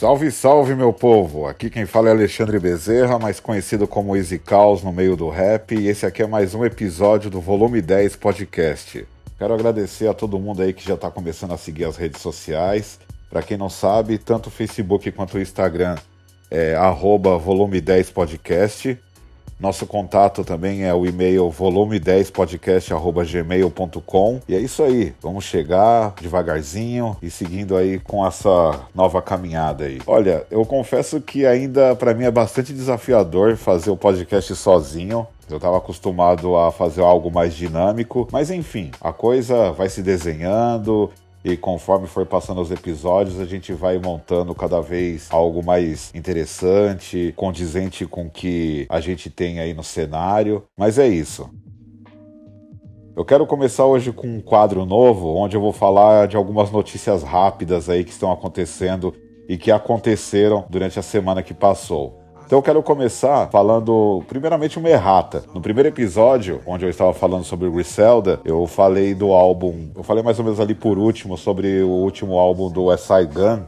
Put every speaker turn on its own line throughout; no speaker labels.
Salve, salve, meu povo! Aqui quem fala é Alexandre Bezerra, mais conhecido como Easy Caos no meio do rap, e esse aqui é mais um episódio do Volume 10 Podcast. Quero agradecer a todo mundo aí que já está começando a seguir as redes sociais. Para quem não sabe, tanto o Facebook quanto o Instagram é arroba volume 10 podcast. Nosso contato também é o e-mail volume10podcast@gmail.com. E é isso aí, vamos chegar devagarzinho e seguindo aí com essa nova caminhada aí. Olha, eu confesso que ainda para mim é bastante desafiador fazer o podcast sozinho. Eu estava acostumado a fazer algo mais dinâmico, mas enfim, a coisa vai se desenhando e conforme for passando os episódios, a gente vai montando cada vez algo mais interessante, condizente com o que a gente tem aí no cenário. Mas é isso. Eu quero começar hoje com um quadro novo, onde eu vou falar de algumas notícias rápidas aí que estão acontecendo e que aconteceram durante a semana que passou. Então eu quero começar falando, primeiramente, uma errata. No primeiro episódio, onde eu estava falando sobre Griselda, eu falei do álbum, eu falei mais ou menos ali por último sobre o último álbum do Side Gun,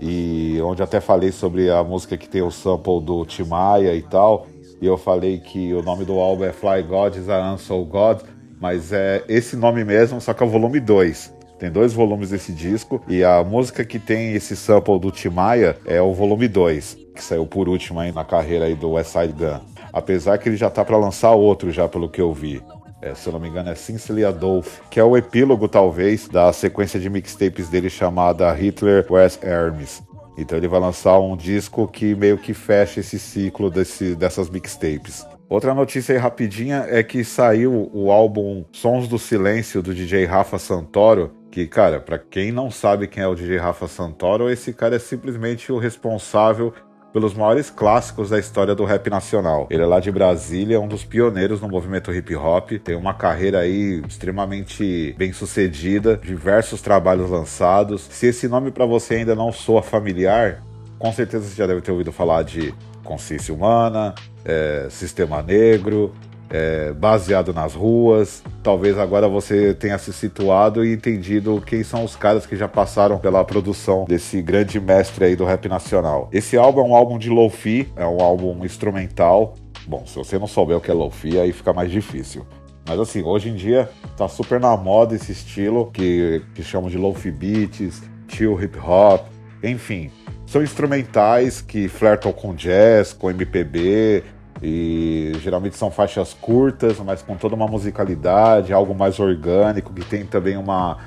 e onde até falei sobre a música que tem o sample do Timaya e tal. E eu falei que o nome do álbum é Fly God is a Answer God, mas é esse nome mesmo, só que é o volume 2. Tem dois volumes desse disco e a música que tem esse sample do Timaya é o volume 2 que saiu por último aí na carreira aí do West Side Gun. Apesar que ele já tá para lançar outro já, pelo que eu vi. É, se eu não me engano, é Sincerely Adolf, que é o epílogo, talvez, da sequência de mixtapes dele chamada Hitler West Hermes. Então ele vai lançar um disco que meio que fecha esse ciclo desse, dessas mixtapes. Outra notícia aí rapidinha é que saiu o álbum Sons do Silêncio do DJ Rafa Santoro, que, cara, para quem não sabe quem é o DJ Rafa Santoro, esse cara é simplesmente o responsável pelos maiores clássicos da história do rap nacional. Ele é lá de Brasília, um dos pioneiros no movimento hip hop, tem uma carreira aí extremamente bem sucedida, diversos trabalhos lançados. Se esse nome para você ainda não soa familiar, com certeza você já deve ter ouvido falar de Consciência Humana, é, Sistema Negro, é, baseado nas ruas. Talvez agora você tenha se situado e entendido quem são os caras que já passaram pela produção desse grande mestre aí do rap nacional. Esse álbum é um álbum de lo-fi, é um álbum instrumental. Bom, se você não souber o que é lo-fi, aí fica mais difícil. Mas assim, hoje em dia tá super na moda esse estilo que, que chamam de lo-fi beats, chill hip hop, enfim. São instrumentais que flertam com jazz, com MPB, e geralmente são faixas curtas, mas com toda uma musicalidade, algo mais orgânico, que tem também uma,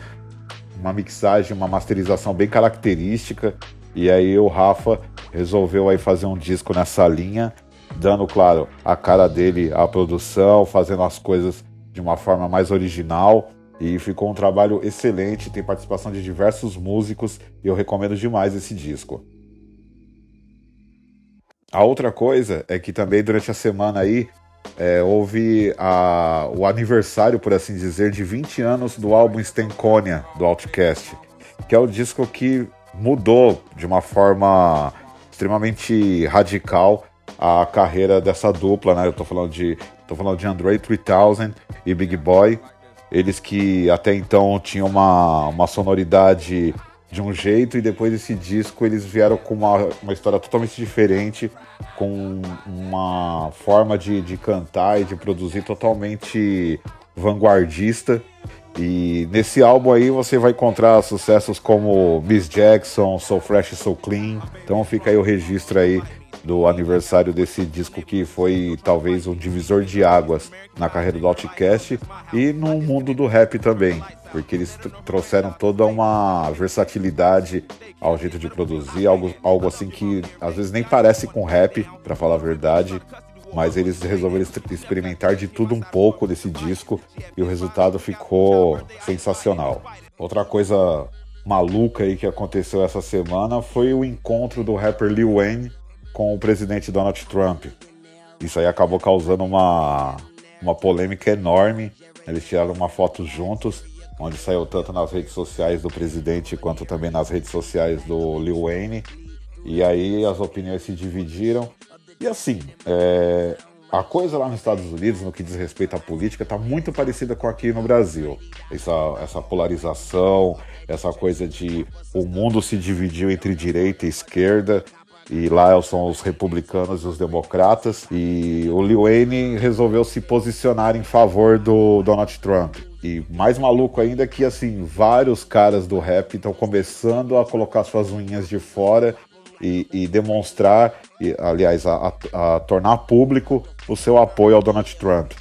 uma mixagem, uma masterização bem característica. E aí o Rafa resolveu aí fazer um disco nessa linha, dando, claro, a cara dele à produção, fazendo as coisas de uma forma mais original. E ficou um trabalho excelente, tem participação de diversos músicos e eu recomendo demais esse disco. A outra coisa é que também durante a semana aí é, houve a, o aniversário, por assim dizer, de 20 anos do álbum Stenkonia, do Outcast, que é o disco que mudou de uma forma extremamente radical a carreira dessa dupla, né? Eu tô falando de, tô falando de Andre 3000 e Big Boy, eles que até então tinham uma, uma sonoridade de um jeito e depois desse disco eles vieram com uma, uma história totalmente diferente, com uma forma de, de cantar e de produzir totalmente vanguardista. E nesse álbum aí você vai encontrar sucessos como Miss Jackson, So Fresh, So Clean. Então fica aí o registro aí do aniversário desse disco que foi talvez um divisor de águas na carreira do Outcast e no mundo do rap também porque eles trouxeram toda uma versatilidade ao jeito de produzir, algo, algo assim que às vezes nem parece com rap, para falar a verdade, mas eles resolveram experimentar de tudo um pouco desse disco e o resultado ficou sensacional. Outra coisa maluca aí que aconteceu essa semana foi o encontro do rapper Lil Wayne com o presidente Donald Trump. Isso aí acabou causando uma, uma polêmica enorme. Eles tiraram uma foto juntos onde saiu tanto nas redes sociais do presidente quanto também nas redes sociais do Lil Wayne. E aí as opiniões se dividiram. E assim, é, a coisa lá nos Estados Unidos, no que diz respeito à política, está muito parecida com aqui no Brasil. Essa, essa polarização, essa coisa de o mundo se dividiu entre direita e esquerda, e lá são os republicanos e os democratas, e o Lil Wayne resolveu se posicionar em favor do Donald Trump. E mais maluco ainda é que, assim, vários caras do rap estão começando a colocar suas unhas de fora e, e demonstrar, e, aliás, a, a, a tornar público o seu apoio ao Donald Trump.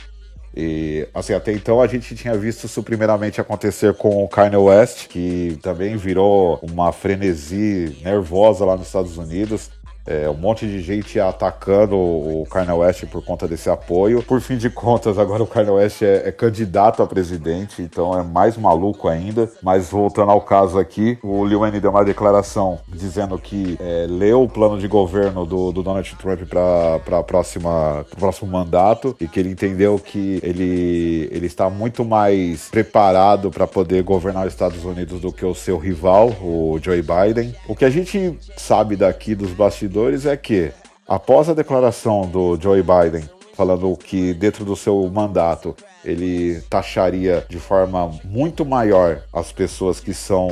E, assim, até então a gente tinha visto isso primeiramente acontecer com o Kanye West, que também virou uma frenesi nervosa lá nos Estados Unidos. É, um monte de gente atacando o Kanye West por conta desse apoio. Por fim de contas, agora o Kanye West é, é, candidato a presidente, então é mais maluco ainda. Mas voltando ao caso aqui, o Lil Wayne deu uma declaração dizendo que é, leu o plano de governo do, do Donald Trump para pro próximo mandato e que ele entendeu que ele, ele está muito mais preparado para poder governar os Estados Unidos do que o seu rival, o Joe Biden. O que a gente sabe daqui dos bastidores é que, após a declaração do Joe Biden falando que dentro do seu mandato ele taxaria de forma muito maior as pessoas que são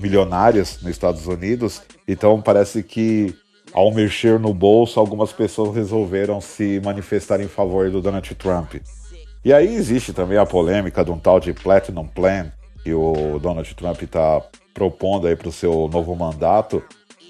milionárias nos Estados Unidos, então parece que ao mexer no bolso, algumas pessoas resolveram se manifestar em favor do Donald Trump. E aí existe também a polêmica de um tal de Platinum Plan que o Donald Trump está propondo aí para o seu novo mandato,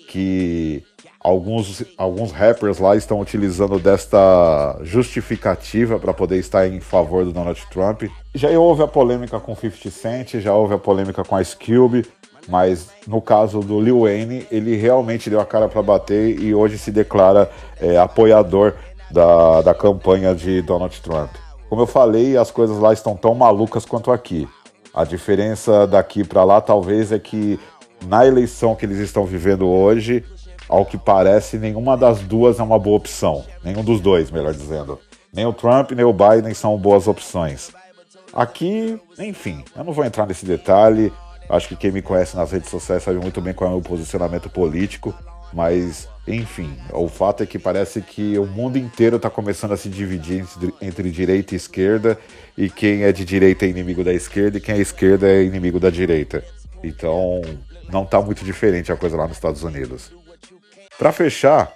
que alguns, alguns rappers lá estão utilizando desta justificativa para poder estar em favor do Donald Trump. Já houve a polêmica com 50 Cent, já houve a polêmica com Ice Cube, mas no caso do Lil Wayne, ele realmente deu a cara para bater e hoje se declara é, apoiador da, da campanha de Donald Trump. Como eu falei, as coisas lá estão tão malucas quanto aqui. A diferença daqui para lá talvez é que na eleição que eles estão vivendo hoje, ao que parece, nenhuma das duas é uma boa opção. Nenhum dos dois, melhor dizendo. Nem o Trump nem o Biden são boas opções. Aqui, enfim, eu não vou entrar nesse detalhe. Acho que quem me conhece nas redes sociais sabe muito bem qual é o meu posicionamento político. Mas, enfim, o fato é que parece que o mundo inteiro está começando a se dividir entre, entre direita e esquerda. E quem é de direita é inimigo da esquerda e quem é esquerda é inimigo da direita. Então, não está muito diferente a coisa lá nos Estados Unidos. Para fechar,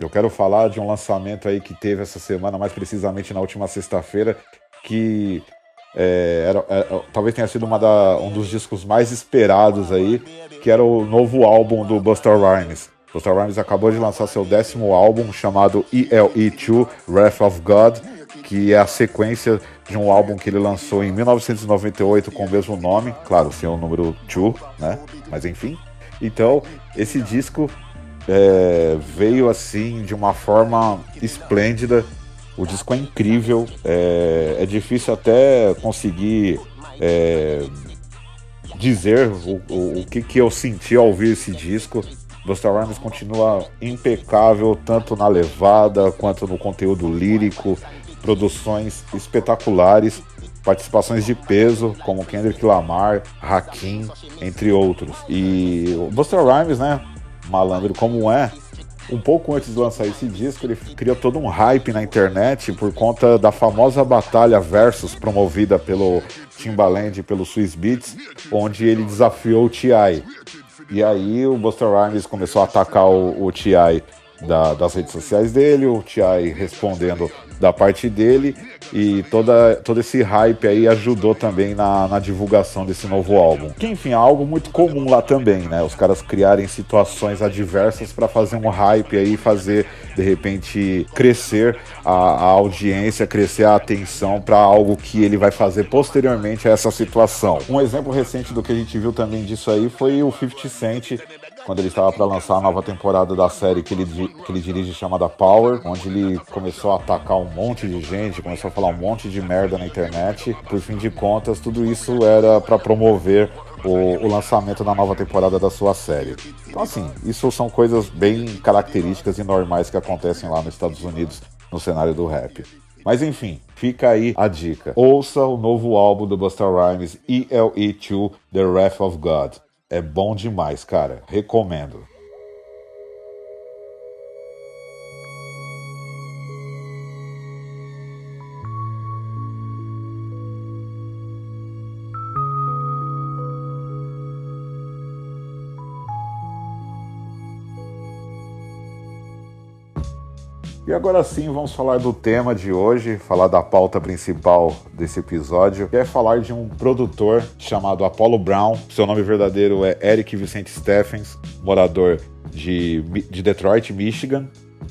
eu quero falar de um lançamento aí que teve essa semana, mais precisamente na última sexta-feira, que é, era, é, é, talvez tenha sido uma da, um dos discos mais esperados aí, que era o novo álbum do Buster Rhymes. Buster Rhymes acabou de lançar seu décimo álbum chamado ELE2 Wrath of God, que é a sequência de um álbum que ele lançou em 1998 com o mesmo nome, claro, sem o número 2, né? Mas enfim. Então, esse disco é, veio assim de uma forma esplêndida. O disco é incrível, é, é difícil até conseguir é, dizer o, o, o, que, que eu senti ao ouvir esse disco. Busta Rhymes continua impecável tanto na levada quanto no conteúdo lírico, produções espetaculares, participações de peso como Kendrick Lamar, Hakim, entre outros. E o Busta Rhymes, né, malandro como é, um pouco antes de lançar esse disco, ele criou todo um hype na internet por conta da famosa batalha Versus promovida pelo Timbaland e pelo Swiss Beats, onde ele desafiou o T.I. E aí o Buster Rhymes começou a atacar o, o T.I. Da, das redes sociais dele, o T.I. respondendo da parte dele e toda, todo esse hype aí ajudou também na, na divulgação desse novo álbum. Que enfim, é algo muito comum lá também, né? Os caras criarem situações adversas para fazer um hype aí, fazer de repente crescer a, a audiência, crescer a atenção para algo que ele vai fazer posteriormente a essa situação. Um exemplo recente do que a gente viu também disso aí foi o 50 Cent quando ele estava para lançar a nova temporada da série que ele, que ele dirige chamada Power, onde ele começou a atacar um monte de gente, começou a falar um monte de merda na internet. Por fim de contas, tudo isso era para promover o, o, lançamento da nova temporada da sua série. Então, assim, isso são coisas bem características e normais que acontecem lá nos Estados Unidos no cenário do rap. Mas enfim, fica aí a dica. Ouça o novo álbum do Busta Rhymes, ELE2 The Wrath of God. É bom demais, cara. Recomendo. E agora sim, vamos falar do tema de hoje, falar da pauta principal desse episódio, que é falar de um produtor chamado Apollo Brown. Seu nome verdadeiro é Eric Vicente Stephens, morador de, de Detroit, Michigan.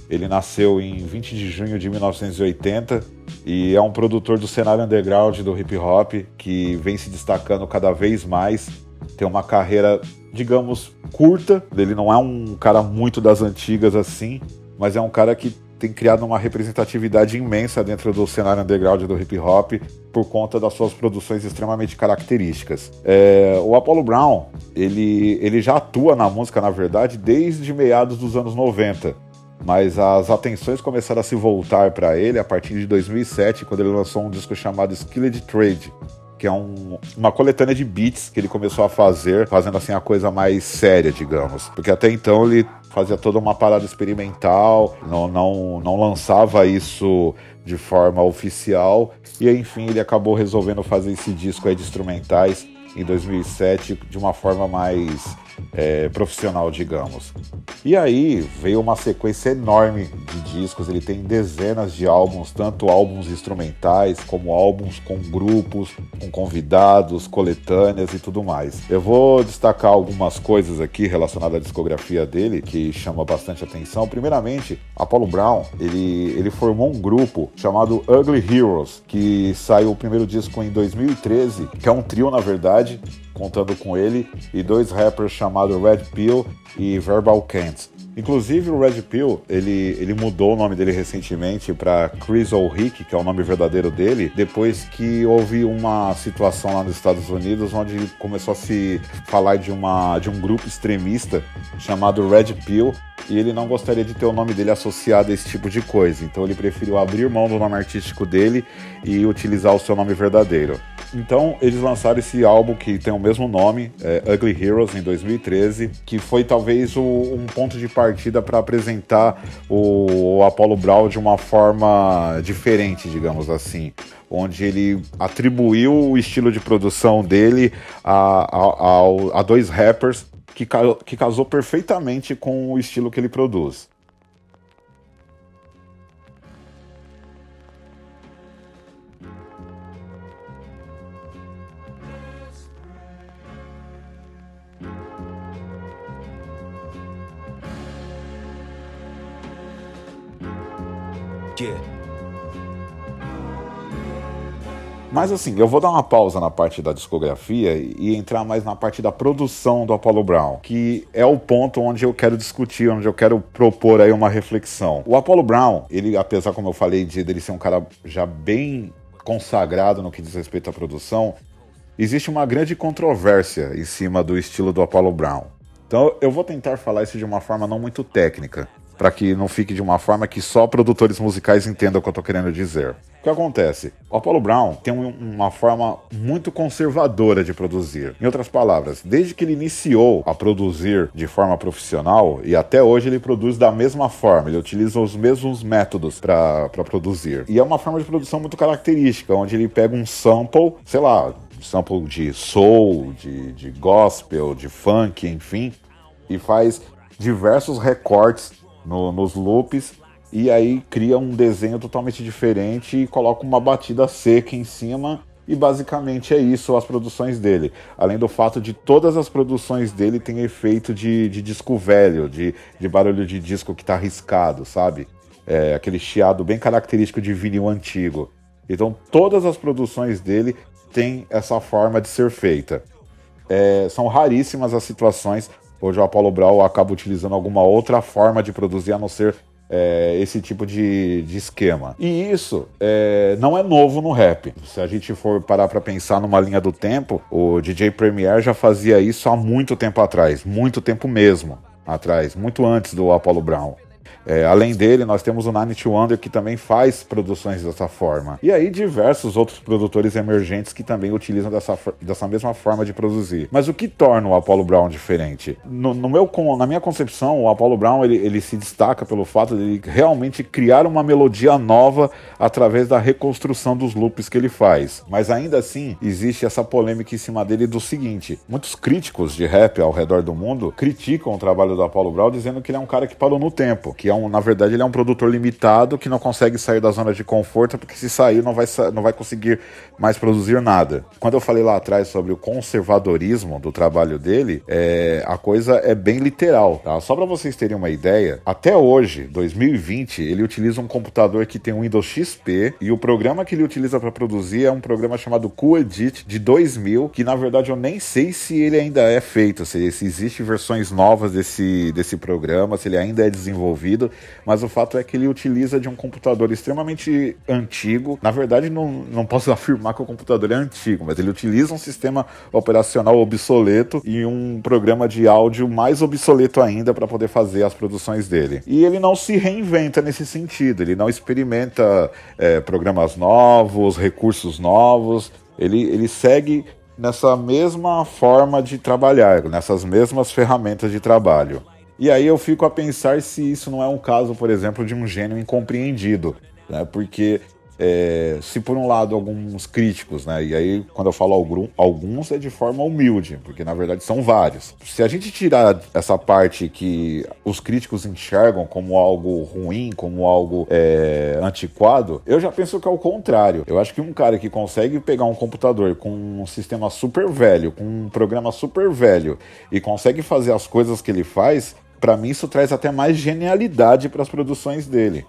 Ele nasceu em 20 de junho de 1980 e é um produtor do cenário underground do hip hop que vem se destacando cada vez mais. Tem uma carreira, digamos, curta. Ele não é um cara muito das antigas assim, mas é um cara que tem criado uma representatividade imensa dentro do cenário underground do hip hop por conta das suas produções extremamente características. É, o Apollo Brown, ele, ele já atua na música, na verdade, desde meados dos anos 90. Mas as atenções começaram a se voltar para ele a partir de 2007, quando ele lançou um disco chamado Skilled Trade, que é um, uma coletânea de beats que ele começou a fazer, fazendo assim a coisa mais séria, digamos. Porque até então ele fazia toda uma parada experimental, não, não, não lançava isso de forma oficial, e enfim ele acabou resolvendo fazer esse disco aí de instrumentais em 2007 de uma forma mais é, profissional, digamos. E aí veio uma sequência enorme de discos, ele tem dezenas de álbuns, tanto álbuns instrumentais como álbuns com grupos, com convidados, coletâneas e tudo mais. Eu vou destacar algumas coisas aqui relacionadas à discografia dele que chama bastante atenção. Primeiramente, Apollo Brown, ele, ele formou um grupo chamado Ugly Heroes, que saiu o primeiro disco em 2013, que é um trio na verdade, contando com ele e dois rappers chamados Red Pill e Verbal Kent. Inclusive o Red Pill, ele, ele mudou o nome dele recentemente para Chris O'Rick, que é o nome verdadeiro dele, depois que houve uma situação lá nos Estados Unidos onde começou a se falar de, uma, de um grupo extremista chamado Red Pill e ele não gostaria de ter o nome dele associado a esse tipo de coisa. Então ele preferiu abrir mão do nome artístico dele e utilizar o seu nome verdadeiro. Então eles lançaram esse álbum que tem o mesmo nome, é, Ugly Heroes, em 2013, que foi talvez o, um ponto de partida para apresentar o, o Apollo Brown de uma forma diferente, digamos assim onde ele atribuiu o estilo de produção dele a, a, a, a dois rappers que, que casou perfeitamente com o estilo que ele produz. Yeah. Mas assim, eu vou dar uma pausa na parte da discografia e entrar mais na parte da produção do Apollo Brown, que é o ponto onde eu quero discutir, onde eu quero propor aí uma reflexão. O Apollo Brown, ele, apesar, como eu falei, de ele ser um cara já bem consagrado no que diz respeito à produção, existe uma grande controvérsia em cima do estilo do Apollo Brown. Então eu vou tentar falar isso de uma forma não muito técnica, para que não fique de uma forma que só produtores musicais entendam o que eu estou querendo dizer que acontece? O Apollo Brown tem uma forma muito conservadora de produzir. Em outras palavras, desde que ele iniciou a produzir de forma profissional e até hoje ele produz da mesma forma, ele utiliza os mesmos métodos para produzir. E é uma forma de produção muito característica, onde ele pega um sample, sei lá, sample de soul, de, de gospel, de funk, enfim, e faz diversos recortes no, nos loops e aí cria um desenho totalmente diferente e coloca uma batida seca em cima. E basicamente é isso as produções dele. Além do fato de todas as produções dele têm efeito de, de disco velho, de, de barulho de disco que está arriscado, sabe? É, aquele chiado bem característico de vinil antigo. Então todas as produções dele têm essa forma de ser feita. É, são raríssimas as situações onde o Apollo Brown acaba utilizando alguma outra forma de produzir a não ser é, esse tipo de, de, esquema. E isso é, não é novo no rap. Se a gente for parar para pensar numa linha do tempo, o DJ Premier já fazia isso há muito tempo atrás, muito tempo mesmo atrás, muito antes do Apollo Brown. É, além dele, nós temos o Nine Wonder que também faz produções dessa forma. E aí diversos outros produtores emergentes que também utilizam dessa, dessa mesma forma de produzir. Mas o que torna o Apollo Brown diferente? No, no meu, na minha concepção, o Apollo Brown ele, ele se destaca pelo fato de ele realmente criar uma melodia nova através da reconstrução dos loops que ele faz. Mas ainda assim, existe essa polêmica em cima dele do seguinte: muitos críticos de rap ao redor do mundo criticam o trabalho do Apollo Brown dizendo que ele é um cara que parou no tempo. que é um, na verdade, ele é um produtor limitado que não consegue sair da zona de conforto, porque se sair não vai, não vai conseguir mais produzir nada. Quando eu falei lá atrás sobre o conservadorismo do trabalho dele, é, a coisa é bem literal, tá? Só para vocês terem uma ideia, até hoje, 2020, ele utiliza um computador que tem um Windows XP e o programa que ele utiliza para produzir é um programa chamado QEdit de 2000, que na verdade eu nem sei se ele ainda é feito, se, se existe versões novas desse, desse programa, se ele ainda é desenvolvido, mas o fato é que ele utiliza de um computador extremamente antigo. Na verdade, não, não posso afirmar que o computador é antigo, mas ele utiliza um sistema operacional obsoleto e um programa de áudio mais obsoleto ainda para poder fazer as produções dele. E ele não se reinventa nesse sentido, ele não experimenta é, programas novos, recursos novos, ele, ele segue nessa mesma forma de trabalhar, nessas mesmas ferramentas de trabalho. E aí eu fico a pensar se isso não é um caso, por exemplo, de um gênio incompreendido, né? Porque é, se por um lado alguns críticos, né? E aí quando eu falo algum, alguns é de forma humilde, porque na verdade são vários. Se a gente tirar essa parte que os críticos enxergam como algo ruim, como algo é, antiquado, eu já penso que é o contrário. Eu acho que um cara que consegue pegar um computador com um sistema super velho, com um programa super velho e consegue fazer as coisas que ele faz, para mim isso traz até mais genialidade para as produções dele.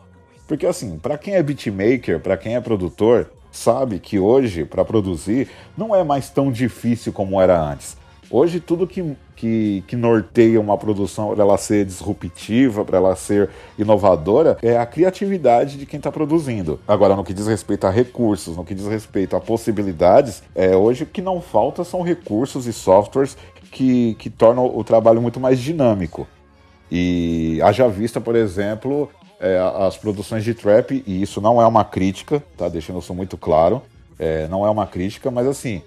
Porque assim, para quem é beatmaker, para quem é produtor, sabe que hoje para produzir não é mais tão difícil como era antes. Hoje tudo que, que, que norteia uma produção para ela ser disruptiva, para ela ser inovadora, é a criatividade de quem está produzindo. Agora, no que diz respeito a recursos, no que diz respeito a possibilidades, é, hoje o que não falta são recursos e softwares que, que tornam o trabalho muito mais dinâmico. E haja vista, por exemplo, é, as produções de trap, e isso não é uma crítica, tá? Deixando isso muito claro. É, não é uma crítica, mas assim,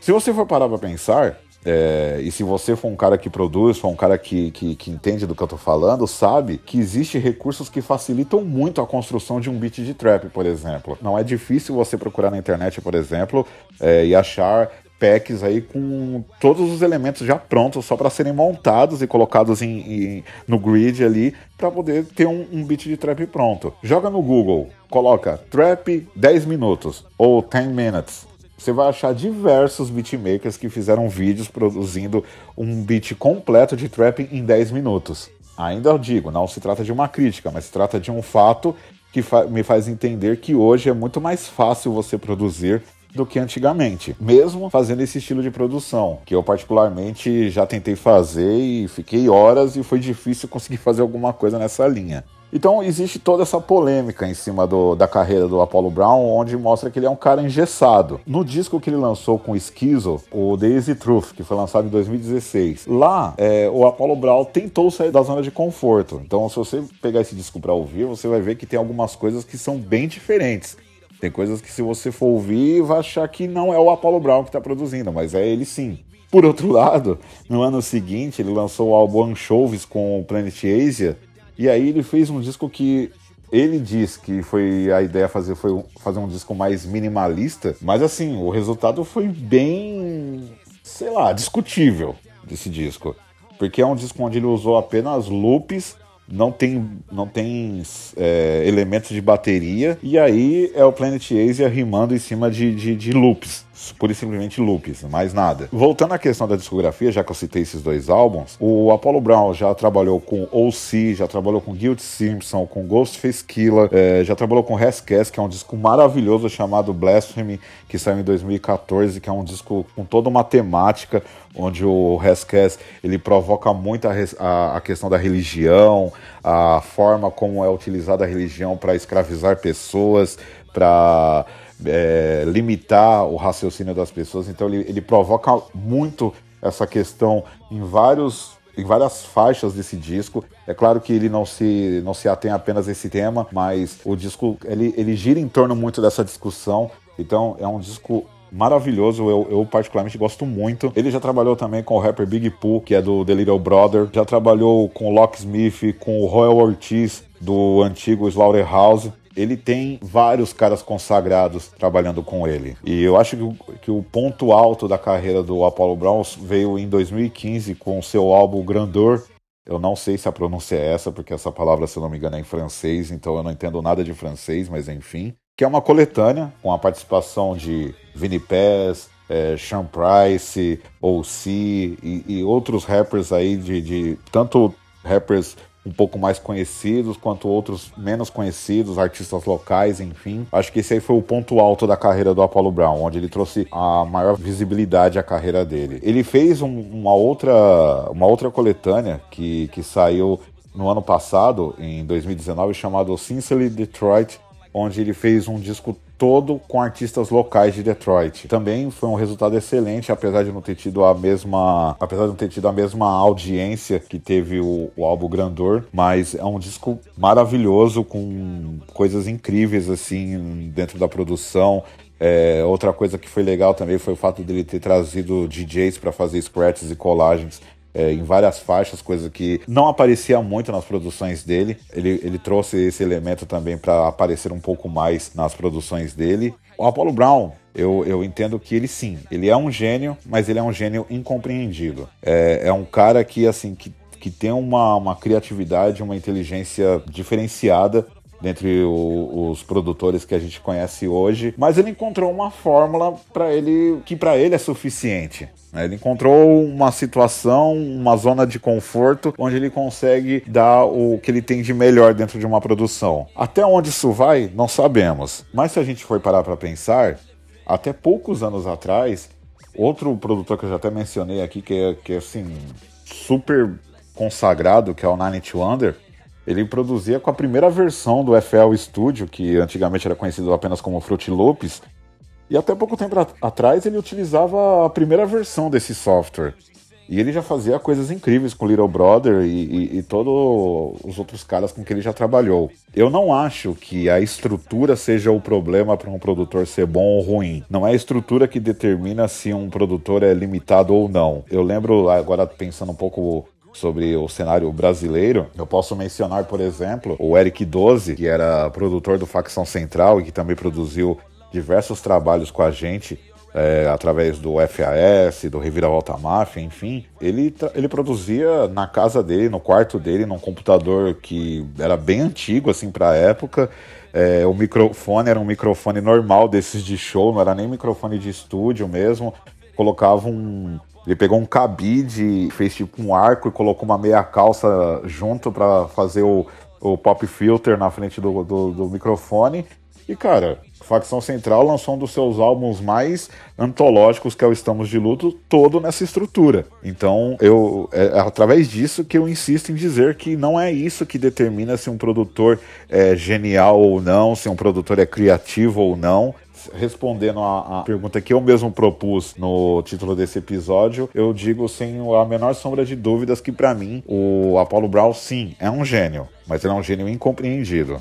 se você for parar pra pensar, é, e se você for um cara que produz, for um cara que, que, que, entende do que eu tô falando, sabe que existe recursos que facilitam muito a construção de um beat de trap, por exemplo. Não é difícil você procurar na internet, por exemplo, é, e achar packs aí com todos os elementos já prontos só para serem montados e colocados em, em no grid ali para poder ter um, um beat de trap pronto. Joga no Google, coloca trap 10 minutos ou 10 minutes. Você vai achar diversos beatmakers que fizeram vídeos produzindo um beat completo de trap em 10 minutos. Ainda eu digo, não se trata de uma crítica, mas se trata de um fato que fa me faz entender que hoje é muito mais fácil você produzir do que antigamente, mesmo fazendo esse estilo de produção, que eu particularmente já tentei fazer e fiquei horas e foi difícil conseguir fazer alguma coisa nessa linha. Então existe toda essa polêmica em cima do, da carreira do Apollo Brown, onde mostra que ele é um cara engessado. No disco que ele lançou com Schizo, o Easy Truth, que foi lançado em 2016, lá é, o Apollo Brown tentou sair da zona de conforto. Então, se você pegar esse disco para ouvir, você vai ver que tem algumas coisas que são bem diferentes. Tem coisas que se você for ouvir, vai achar que não é o Apollo Brown que está produzindo, mas é ele sim. Por outro lado, no ano seguinte, ele lançou o álbum Anchovies com o Planet Asia, e aí ele fez um disco que ele diz que foi a ideia fazer foi fazer um disco mais minimalista, mas assim, o resultado foi bem, sei lá, discutível desse disco. Porque é um disco onde ele usou apenas loops não tem, não tem é, elementos de bateria, e aí é o Planet Asia rimando em cima de, de, de loops pura e simplesmente loops, mais nada. Voltando à questão da discografia, já que eu citei esses dois álbuns, o Apollo Brown já trabalhou com O.C., já trabalhou com Guilt Simpson, com Ghostface Killer, é, já trabalhou com Rescast, que é um disco maravilhoso chamado Blasphemy, que saiu em 2014, que é um disco com toda uma temática, onde o Rescast ele provoca muito a, a, a questão da religião, a forma como é utilizada a religião para escravizar pessoas, para é, limitar o raciocínio das pessoas. Então ele, ele provoca muito essa questão em vários em várias faixas desse disco. É claro que ele não se, não se atém apenas a esse tema, mas o disco ele, ele gira em torno muito dessa discussão. Então é um disco maravilhoso, eu, eu, particularmente gosto muito. Ele já trabalhou também com o rapper Big Pooh, que é do The Little Brother, já trabalhou com o Locksmith, com o Royal Ortiz, do antigo Slaughterhouse ele tem vários caras consagrados trabalhando com ele. E eu acho que o, que o ponto alto da carreira do Apollo Brown veio em 2015 com seu álbum Grandeur, Eu não sei se a pronúncia é essa, porque essa palavra, se eu não me engano, é em francês, então eu não entendo nada de francês, mas enfim. Que é uma coletânea com a participação de Vinnie Paz, é, Sean Price, O.C. E, e outros rappers aí de, de tanto rappers um pouco mais conhecidos, quanto outros menos conhecidos, artistas locais, enfim. Acho que esse aí foi o ponto alto da carreira do Apollo Brown, onde ele trouxe a maior visibilidade à carreira dele. Ele fez um, uma, outra, uma outra coletânea que, que saiu no ano passado, em 2019, chamado Sincerely Detroit, onde ele fez um disco todo com artistas locais de Detroit. Também foi um resultado excelente, apesar de não ter tido a mesma, apesar de não ter tido a mesma audiência que teve o, o álbum Grandor, mas é um disco maravilhoso com coisas incríveis assim dentro da produção. É, outra coisa que foi legal também foi o fato dele ter trazido DJs para fazer scratches e colagens é, em várias faixas, coisa que não aparecia muito nas produções dele. Ele, ele trouxe esse elemento também para aparecer um pouco mais nas produções dele. O Apollo Brown, eu, eu, entendo que ele sim, ele é um gênio, mas ele é um gênio incompreendido. É, é um cara que, assim, que, que tem uma, uma criatividade, uma inteligência diferenciada dentre o, os produtores que a gente conhece hoje, mas ele encontrou uma fórmula para ele que para ele é suficiente. Né? Ele encontrou uma situação, uma zona de conforto onde ele consegue dar o que ele tem de melhor dentro de uma produção. Até onde isso vai, não sabemos. Mas se a gente for parar para pensar, até poucos anos atrás, outro produtor que eu já até mencionei aqui, que é, que é assim, super consagrado, que é o Nine Wonder, ele produzia com a primeira versão do FL Studio, que antigamente era conhecido apenas como Fruit Loops, e até pouco tempo atrás ele utilizava a primeira versão desse software. E ele já fazia coisas incríveis com Little Brother e, e, e todos os outros caras com que ele já trabalhou. Eu não acho que a estrutura seja o problema para um produtor ser bom ou ruim. Não é a estrutura que determina se um produtor é limitado ou não. Eu lembro, agora pensando um pouco sobre o cenário brasileiro, eu posso mencionar, por exemplo, o Eric 12, que era produtor do Facção Central e que também produziu diversos trabalhos com a gente é, através do FAS, do Reviravolta Máfia, enfim, ele, ele produzia na casa dele, no quarto dele, num computador que era bem antigo, assim, para a época. É, o microfone era um microfone normal desses de show, não era nem microfone de estúdio mesmo. Colocava um, ele pegou um cabide, fez tipo um arco e colocou uma meia calça junto para fazer o, o pop filter na frente do, do, do microfone. E cara, Facção Central lançou um dos seus álbuns mais antológicos, que é o Estamos de Luto, todo nessa estrutura. Então, eu é, é através disso que eu insisto em dizer que não é isso que determina se um produtor é genial ou não, se um produtor é criativo ou não respondendo a, a, pergunta que eu mesmo propus no título desse episódio, eu digo sem a menor sombra de dúvidas que para mim o Apollo Brown sim é um gênio, mas ele é um gênio incompreendido.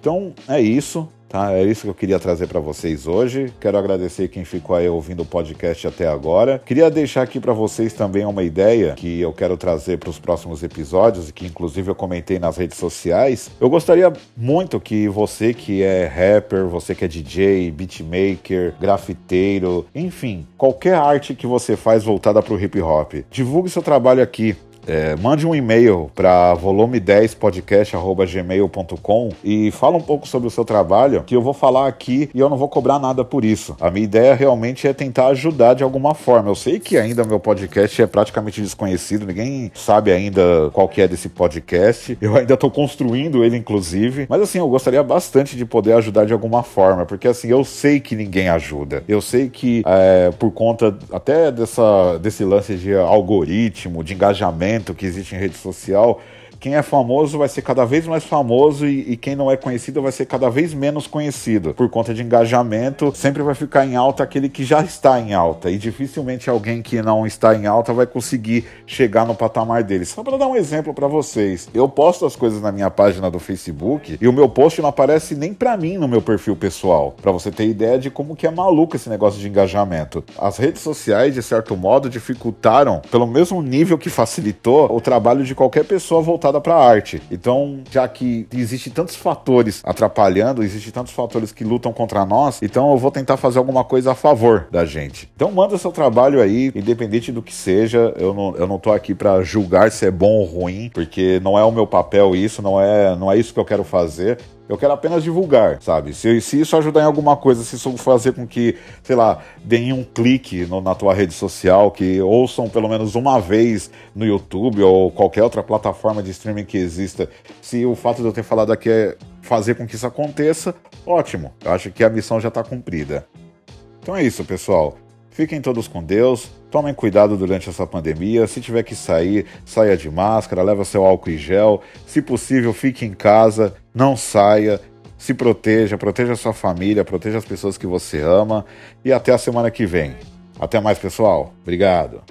Então é isso. Tá? É isso que eu queria trazer para vocês hoje. Quero agradecer quem ficou aí ouvindo o podcast até agora. Queria deixar aqui para vocês também uma ideia que eu quero trazer para os próximos episódios e que inclusive eu comentei nas redes sociais. Eu gostaria muito que você que é rapper, você que é DJ, beatmaker, grafiteiro, enfim, qualquer arte que você faz voltada para o hip hop, divulgue seu trabalho aqui. É, mande um e-mail para volume10podcast.gmail.com e fala um pouco sobre o seu trabalho, que eu vou falar aqui e eu não vou cobrar nada por isso. A minha ideia realmente é tentar ajudar de alguma forma. Eu sei que ainda meu podcast é praticamente desconhecido, ninguém sabe ainda qual que é desse podcast. Eu ainda estou construindo ele, inclusive. Mas assim, eu gostaria bastante de poder ajudar de alguma forma, porque assim, eu sei que ninguém ajuda. Eu sei que é, por conta até dessa, desse lance de algoritmo, de engajamento, que existe em rede social quem é famoso vai ser cada vez mais famoso e, e, quem não é conhecido vai ser cada vez menos conhecido. Por conta de engajamento, sempre vai ficar em alta aquele que já está em alta. E dificilmente alguém que não está em alta vai conseguir chegar no patamar dele. Só para dar um exemplo para vocês, eu posto as coisas na minha página do Facebook e o meu post não aparece nem para mim no meu perfil pessoal. Para você ter ideia de como que é maluco esse negócio de engajamento. As redes sociais, de certo modo, dificultaram, pelo mesmo nível que facilitou, o trabalho de qualquer pessoa voltar voltada para arte. Então, já que existe tantos fatores atrapalhando, existe tantos fatores que lutam contra nós, então eu vou tentar fazer alguma coisa a favor da gente. Então, manda seu trabalho aí, independente do que seja. Eu não, eu não tô aqui para julgar se é bom ou ruim, porque não é o meu papel isso, não é, não é isso que eu quero fazer. Eu quero apenas divulgar, sabe? Se, se isso ajudar em alguma coisa, se isso fazer com que, sei lá, deem um clique no, na tua rede social, que ouçam pelo menos uma vez no YouTube ou qualquer outra plataforma de streaming que exista, se o fato de eu ter falado aqui é fazer com que isso aconteça, ótimo. Eu acho que a missão já está cumprida. Então é isso, pessoal. Fiquem todos com Deus, tomem cuidado durante essa pandemia. Se tiver que sair, saia de máscara, leva seu álcool e gel. Se possível, fique em casa, não saia. Se proteja, proteja sua família, proteja as pessoas que você ama. E até a semana que vem. Até mais, pessoal. Obrigado.